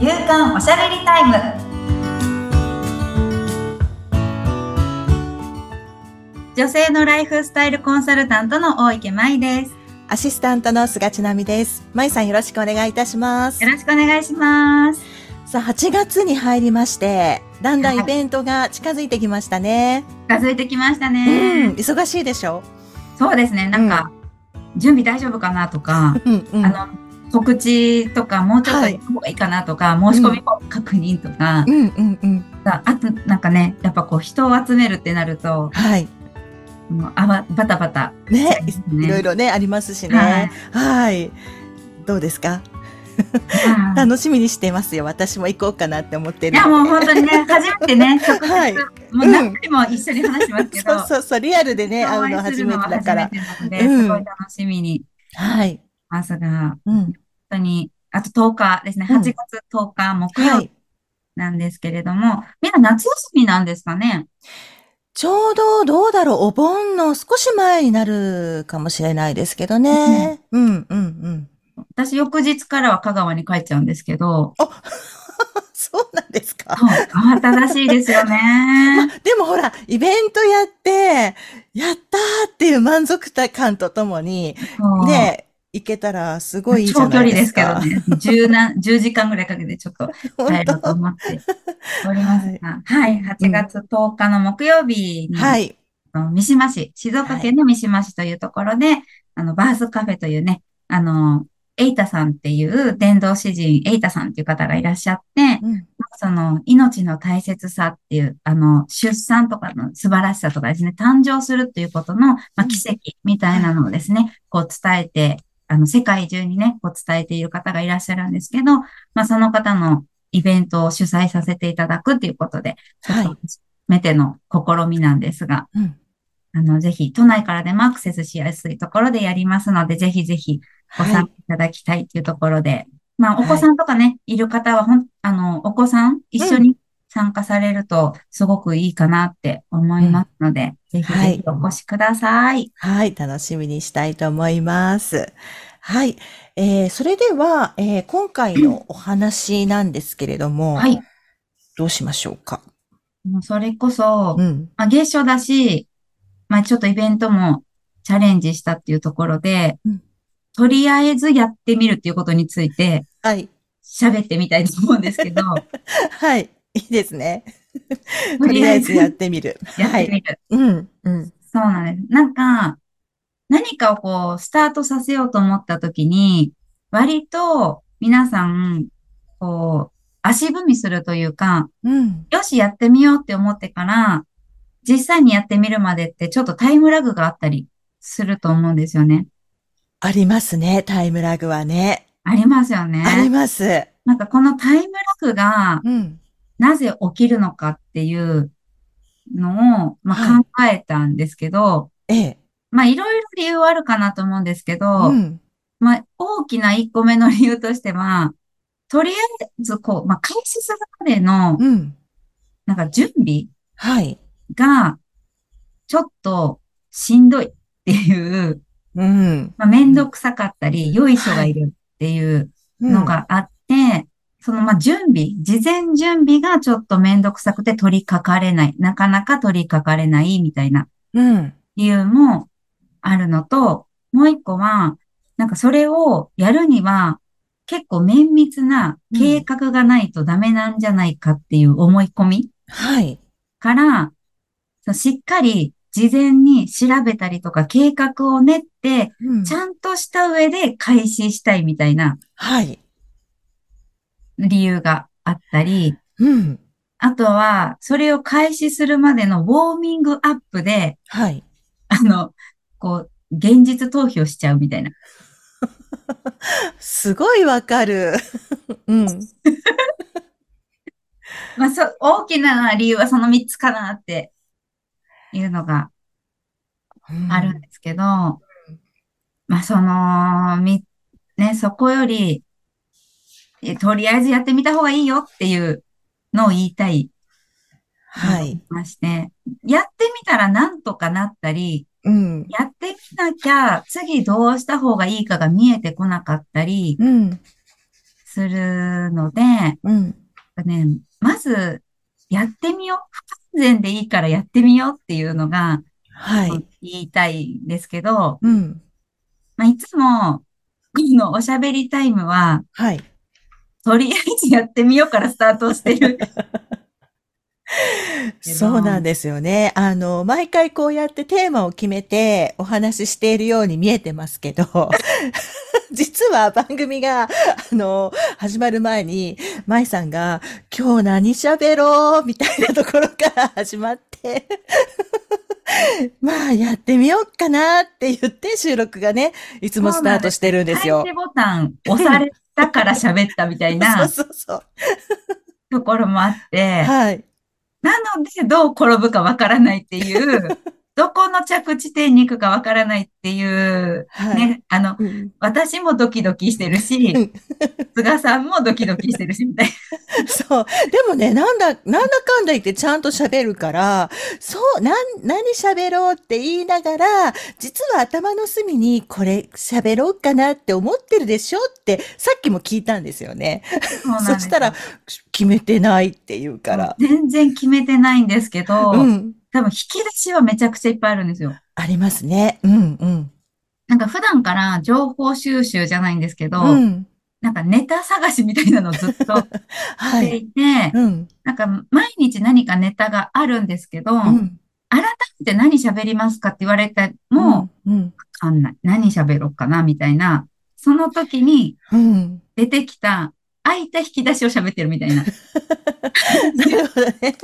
夕刊おしゃべりタイム女性のライフスタイルコンサルタントの大池舞ですアシスタントの菅千奈美です。まいさんよろしくお願いいたしますよ。ろしくお願いしますさあ、8月に入りまして、だんだんイベントが近づいてきましたね。近づいてきましたうん、ね、忙しいでしょ？そうですねなんか、準備大丈夫かなとか、うん、うん。あの告知とかもうちょっと行方がいいかなとか、申し込み確認とか、うん、うん、うん。ああとなんかねやっぱこう人を集めるってなるとはい。もうあわバタバタね、ねいろいろね、ありますしね。はいはい。どうですか？楽しみにしてますよ。私も行こうかなって思ってるいやもう本当にね、初めてね、直接、はいもう何回も一緒に話しますけど、そうそうそう、リアルでね、会うの初めてだから。すごい楽しみにはい。ますが、うん。本当に、あと10日ですね、うん8月10日木曜日はい。なんですけれども、みんな夏休みなんですかね？ちょうどどうだろう、お盆の少し前になるかもしれないですけどね。うん、うん、うん。私、翌日からは香川に帰っちゃうんですけど、あ、そうなんですか。慌ただしいですよね。でもほら、イベントやって、やったーっていう満足感とともに、ね、行けたらすごいいいじゃ長距離ですか。ですけどね、10な、10時間ぐらいかけてちょっと 帰本ろうと当思っておりますが、はい、8月10日の木曜日に、はい。あの三島市、静岡県の三島市というところで、あの、バースカフェというね、あの、エイタさんっていう伝道詩人、エイタさんっていう方がいらっしゃって、うん。その、命の大切さっていう、あの、出産とかの素晴らしさとかですね、誕生するっていうことの、まあ、奇跡みたいなのをですね、こう伝えて、あの、世界中にね、こう伝えている方がいらっしゃるんですけど、まあ、その方のイベントを主催させていただくっていうことで、はい。初めての試みなんですが、うん。あの、ぜひ、都内からでもアクセスしやすいところでやりますので、ぜひぜひごはい。参加いただきたいというところで、まあ、はいお子さんとかね、い。る方は、ほん、あの、お子さん。一緒に参加されると、すごくいいかなって思いますので、ぜひぜひお越しください。はい。楽しみにしたいと思います。はい。えー、それでは、えー、今回のお話なんですけれども、はい。どうしましょうか？もうそれこそ、うん。まあ、月初だし、まあ、ちょっとイベントもチャレンジしたっていうところで、うんとりあえずやってみるっていうことについてはい。喋ってみたいと思うんですけど、はい。いいですね。とりあえずやってみる。やっはい。てみる。うん。うん。そうなんです。なんか、何かをこう、スタートさせようと思ったときに、割と皆さん、こう、足踏みするというか、うん。よし、やってみようって思ってから、実際にやってみるまでってちょっとタイムラグがあったりすると思うんですよね。ありますね。タイムラグはね。ありますよありね。ます。なんかこのタイムラグがうん。なぜ起きるのかっていうのを、まあ、は考えたんですけど、ええ。まあいろいろ理由はあるかなと思うんですけど、うん。まあ、大きな一個目の理由としては、とりあえず、こう、まあ、開始するまでの、うん。なんか準備はい。が、ちょっとしんどいっていう、うん。まあ、めんどくさかったり、よいしょがいるっていうのがあって、その、まあ、準備、事前準備がちょっとめんどくさくて取り掛かれない、なかなか取り掛かれないみたいなうん。理由もあるのと、もう一個は、なんかそれをやるには、結構綿密な計画がないとダメなんじゃないかっていう思い込みはい。から、しっかり事前に調べたりとか計画を練って、うんちゃんとした上で開始したいみたいなはい。理由があったり、うん。あとは、それを開始するまでのウォーミングアップで、はい。あの、こう、現実逃避をしちゃうみたいな。すごいわかる。うん。まあ、そ、大きな理由はその3つかなっていうのがあるんですけど、まあ、その、み、ね、そこより、えとりあえずやってみた方がいいよっていうのを言いたいはい。まして、やってみたらなんとかなったり、うん。やってみなきゃ次どうした方がいいかが見えてこなかったりうん。するので、うん。ね、まず、やってみよう。不完全でいいからやってみようっていうのが、はい。言いたいんですけど、うん。まあ、いつも、このおしゃべりタイムは、はい。とりあえずやってみようからスタートしてる。そうなんですよね。あの、毎回こうやってテーマを決めてお話ししているように見えてますけど、実は番組が、あの、始まる前に、舞さんが、今日何喋ろうみたいなところから始まって、まあ、やってみようかなって言って収録がね、いつもスタートしてるんですよ開。始ボタン押されたから喋ったみたいな。ところもあって、はい。なのでどう転ぶかわからないっていう、どこの着地点に行くかわからないっていう、はい。ね、あの、うん私もドキドキしてるし、菅さんもドキドキしてるし、みたい そう。でもね、なんだ、なんだかんだ言ってちゃんと喋るから、そう、なん、何喋ろうって言いながら、実は頭の隅にこれ喋ろうかなって思ってるでしょって、さっきも聞いたんですよね。な。そしたら、決めてないって言うから。全然決めてないんですけど、うん。多分引き出しはめちゃくちゃいっぱいあるんですよ。ありますね。うん、うん。なんか普段から情報収集じゃないんですけど、うん。なんかネタ探しみたいなのをずっと しはい。ていて、うん。なんか毎日何かネタがあるんですけど、うん。改めて何喋りますかって言われても、うん、うん。わかんない。何喋ろうかなみたいな、その時にうん。出てきた空いた引き出しを喋ってるみたいな。なるほどね。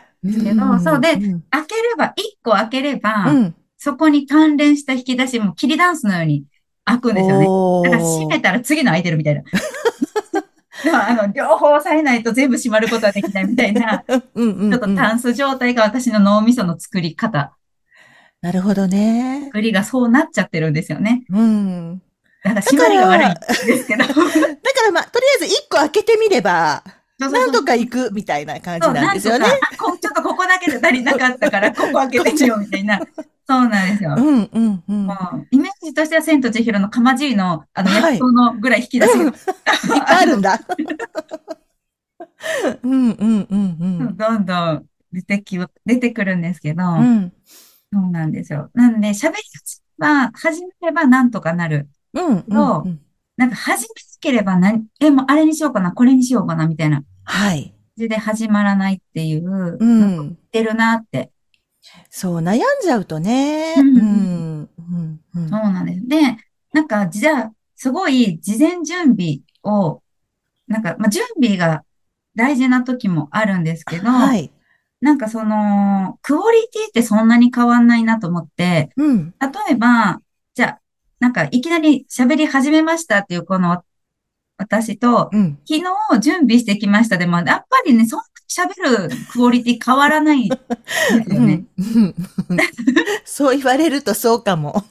ですけどそうでうん。開ければ、一個開ければ、うん。そこに関連した引き出しも切りダンスのように開くんですよね。だから閉めたら次の開いてるみたいな。あの、両方押さえないと全部閉まることはできないみたいな、うんうんうん。ちょっとタンス状態が私の脳みその作り方、なるほどね。作りがそうなっちゃってるんですよね。うん。だから締まりが悪いんですけど。だからまあ、とりあえず一個開けてみれば、なんとか行くみたいな感じなんですよねこちょっとここだけで足りなかったから、ここ開けてみようみたいな。そうなんですよ。うんうんうん。イメージとしては、千と千尋のかまじいの、あの、はい薬草のぐらい引き出しが、うん いっぱいあるんだ。うんうんうんうん。どんどん出てき、出てくるんですけど、うんそうなんですよ。なんで、喋り始めば、始めればなんとかなる。うんうんうん。なんか始めなければ何、え、もうあれにしようかな、これにしようかな、みたいな感はい。じで始まらないっていう、うなん。ってるなって。そう、悩んじゃうとね。ううんん。うん。うんそうなんです。で、なんか、じゃあ、すごい事前準備を、なんか、まあ、準備が大事な時もあるんですけど、はい。なんかその、クオリティってそんなに変わんないなと思って、うん。例えば、なんかいきなり喋り始めましたっていうこの私と、うん。昨日準備してきましたでも、やっぱりね、そんなに喋るクオリティ変わらないんですよね。うんそう言われるとそうかも。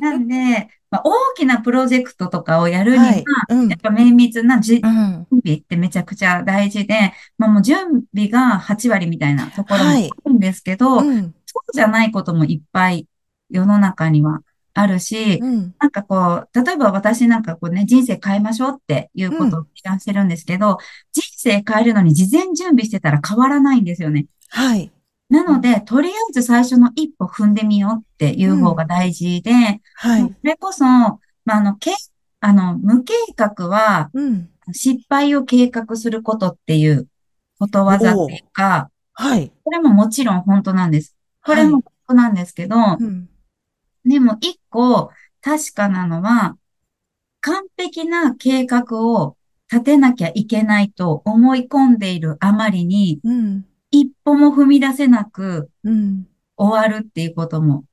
なんで、まあ、大きなプロジェクトとかをやるには、はい。うんやっぱ綿密なじうん。準備ってめちゃくちゃ大事で、まあもう準備が8割みたいなところもあはいるんですけど、うん。そうじゃないこともいっぱい世の中にはあるし、うん。なんかこう、例えば私なんかこうね、人生変えましょうっていうことを提案してるんですけど、人生変えるのに事前準備してたら変わらないんですよね。はい。なので、とりあえず最初の一歩踏んでみようっていう方が大事で、はい。それこそ、まあ、あの、け、あの、無計画はうん。失敗を計画することっていうことわざっていうか、はい。これももちろん本当なんです。これも本当なんですけど、うん。でも一個確かなのは、完璧な計画を立てなきゃいけないと思い込んでいるあまりに、うん。一歩も踏み出せなくうん。終わるっていうことも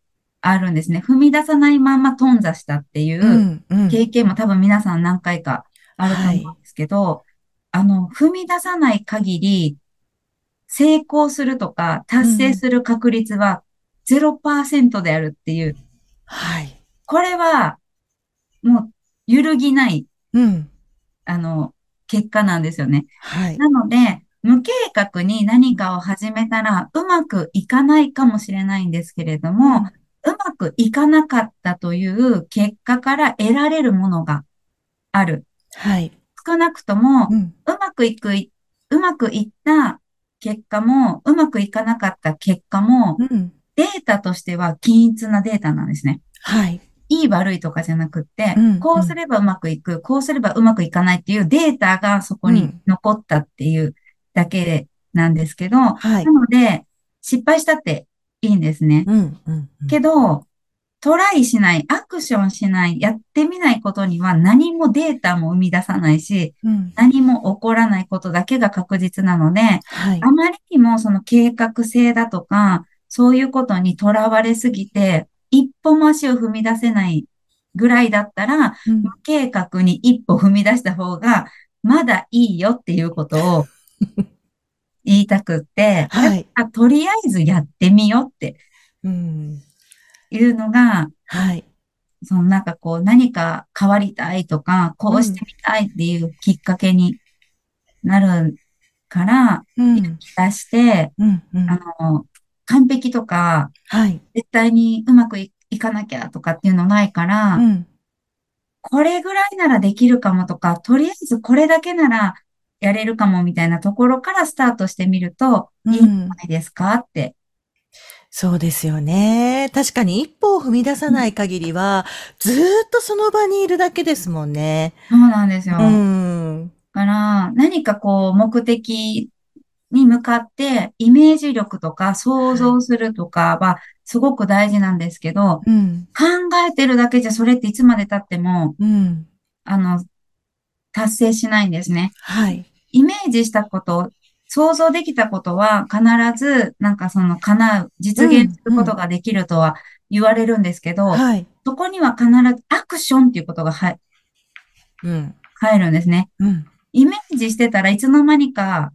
あるんですね。踏み出さないまま頓挫したっていう。経験も多分皆さん何回かあると思うんですけど、あの、踏み出さない限り、成功するとか達成する確率は0%であるっていう、はい。これは、もう、揺るぎない、うん。あの、結果なんですよね。はい。なので、無計画に何かを始めたら、うまくいかないかもしれないんですけれども、うまくいかなかったという結果から得られるものがある。はい。少なくとも、うん。うまくいくい、うまくいった結果も、うまくいかなかった結果も、うん。データとしては均一なデータなんですね。はい。いい悪いとかじゃなくってうん、こうすればうまくいく、こうすればうまくいかないっていうデータがそこに残ったっていうだけなんですけど、はいな。ので、失敗したっていいんですね。うん。うん。けど、トライしない、アクションしない、やってみないことには何もデータも生み出さないし、うん。何も起こらないことだけが確実なので、はいあ。まりにもその計画性だとか、そういうことにとらわれすぎて、一歩も足を踏み出せないぐらいだったら、うん無計画に一歩踏み出した方が、まだいいよっていうことを 言いたくって、はい。あとりあえずやってみようってうん。いうのが、はい。そのなんかこう何か変わりたいとか、こうしてみたいっていうきっかけになるから、うん。出して、うん。うん。あの、完璧とか、はい。絶対にうまくいいかなきゃとかっていうのないから、うん。これぐらいならできるかもとか、とりあえずこれだけならやれるかもみたいなところからスタートしてみるといいんじゃないですかって。そうですよね。確かに一歩を踏み出さない限りは、ずーっとその場にいるだけですもんね。そうなんですよ。うだん。から、何かこう、目的に向かって、イメージ力とか想像するとかは、すごく大事なんですけど、うん。考えてるだけじゃそれっていつまで経っても、うん。あの、達成しないんですね。はい。イメージしたこと、想像できたことは必ず、なんかその叶う、実現することができるとは言われるんですけど、はい。そこには必ずアクションっていうことが入うん。入るんですね。うん。イメージしてたらいつの間にか、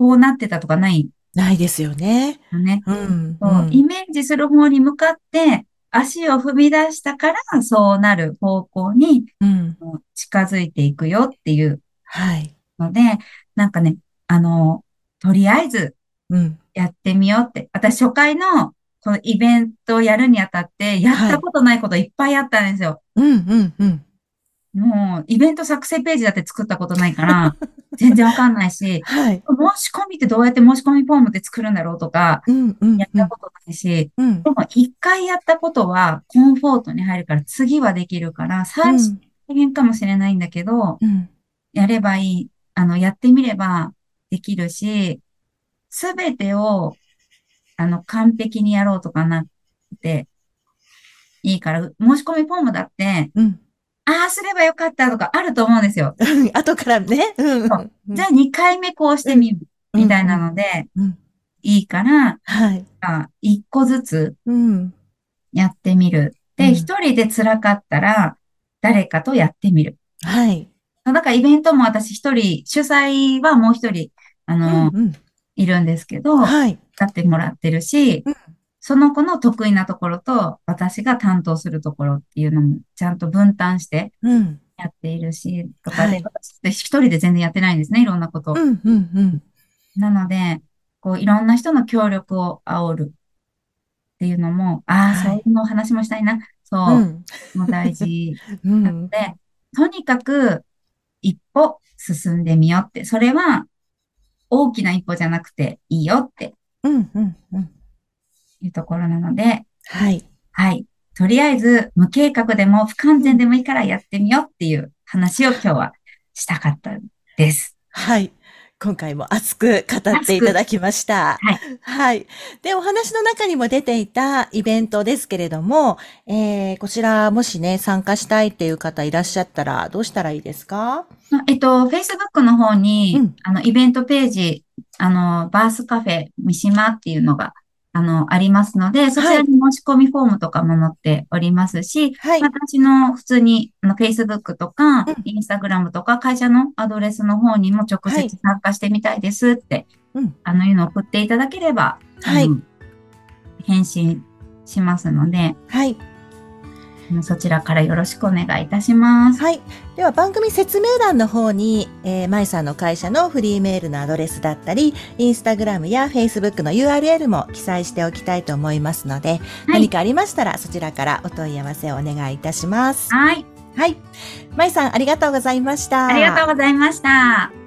こうなってたとかない？ないですよね。のね。うん。そうイメージする方に向かって、足を踏み出したから、そうなる方向にうん。近づいていくよっていうはい。ので、なんかね、あの、とりあえずうん。やってみようって。私初回のこのイベントをやるにあたって、やったことないこといっぱいあったんですよ。うん。うん。うん。もう、イベント作成ページだって作ったことないから、全然わかんないし、はい。申し込みってどうやって申し込みフォームって作るんだろうとか、うん。うん。やったことないし、うん。でも一回やったことはコンフォートに入るから次はできるから、最初大変かもしれないんだけど、うん。やればいい、あの、やってみればできるし、すべてを、あの、完璧にやろうとかなっていいから、申し込みフォームだって、うん。ああすればよかったとかあると思うんですよ。うん。後からね。うん。じゃあ2回目こうしてみる、みたいなので、うん。いいから、はい。あ一個ずつうん。やってみる。で、うん一人で辛かったら、誰かとやってみる。はい。だからイベントも私一人、主催はもう一人、あの、うん。いるんですけど、はい。使ってもらってるしうん、その子の得意なところと私が担当するところっていうのもちゃんと分担してうん。やっているし、とかで、はい私って一人で全然やってないんですね、いろんなことを。うん。うん。うん。なので、こういろんな人の協力を煽るっていうのも、ああ、はいそういうのを話もしたいな。そうう、ん。もう大事。うん。で、とにかく一歩進んでみようって、それは大きな一歩じゃなくていいよってうん。うん。うん。いうところなので、はい。はい。とりあえず無計画でも不完全でもいいからやってみようっていう話を今日はしたかったです。はい。今回も熱く語っていただきました。はい。はい。で、お話の中にも出ていたイベントですけれども、えー、こちらもしね、参加したいっていう方いらっしゃったら、どうしたらいいですか？まえっと、Facebook の方に、うんあの、イベントページ、あの、バースカフェ三島っていうのが、あの、ありますので、そちらに申し込みフォームとかも載っておりますし、はい。私の普通に、あの、Facebook とかうん、Instagram とか、会社のアドレスの方にも直はい。接参加してみたいですって、うん。あの、いうのを送っていただければ、はい。返信しますので、はい。そちらからよろしくお願いいたします。はい。では番組説明欄の方に、えー、まいさんの会社のフリーメールのアドレスだったり、インスタグラムやフェイスブックの URL も記載しておきたいと思いますので、はい何かありましたらそちらからお問い合わせをお願いいたします。はい。はい。まいさん、ありがとうございました。ありがとうございました。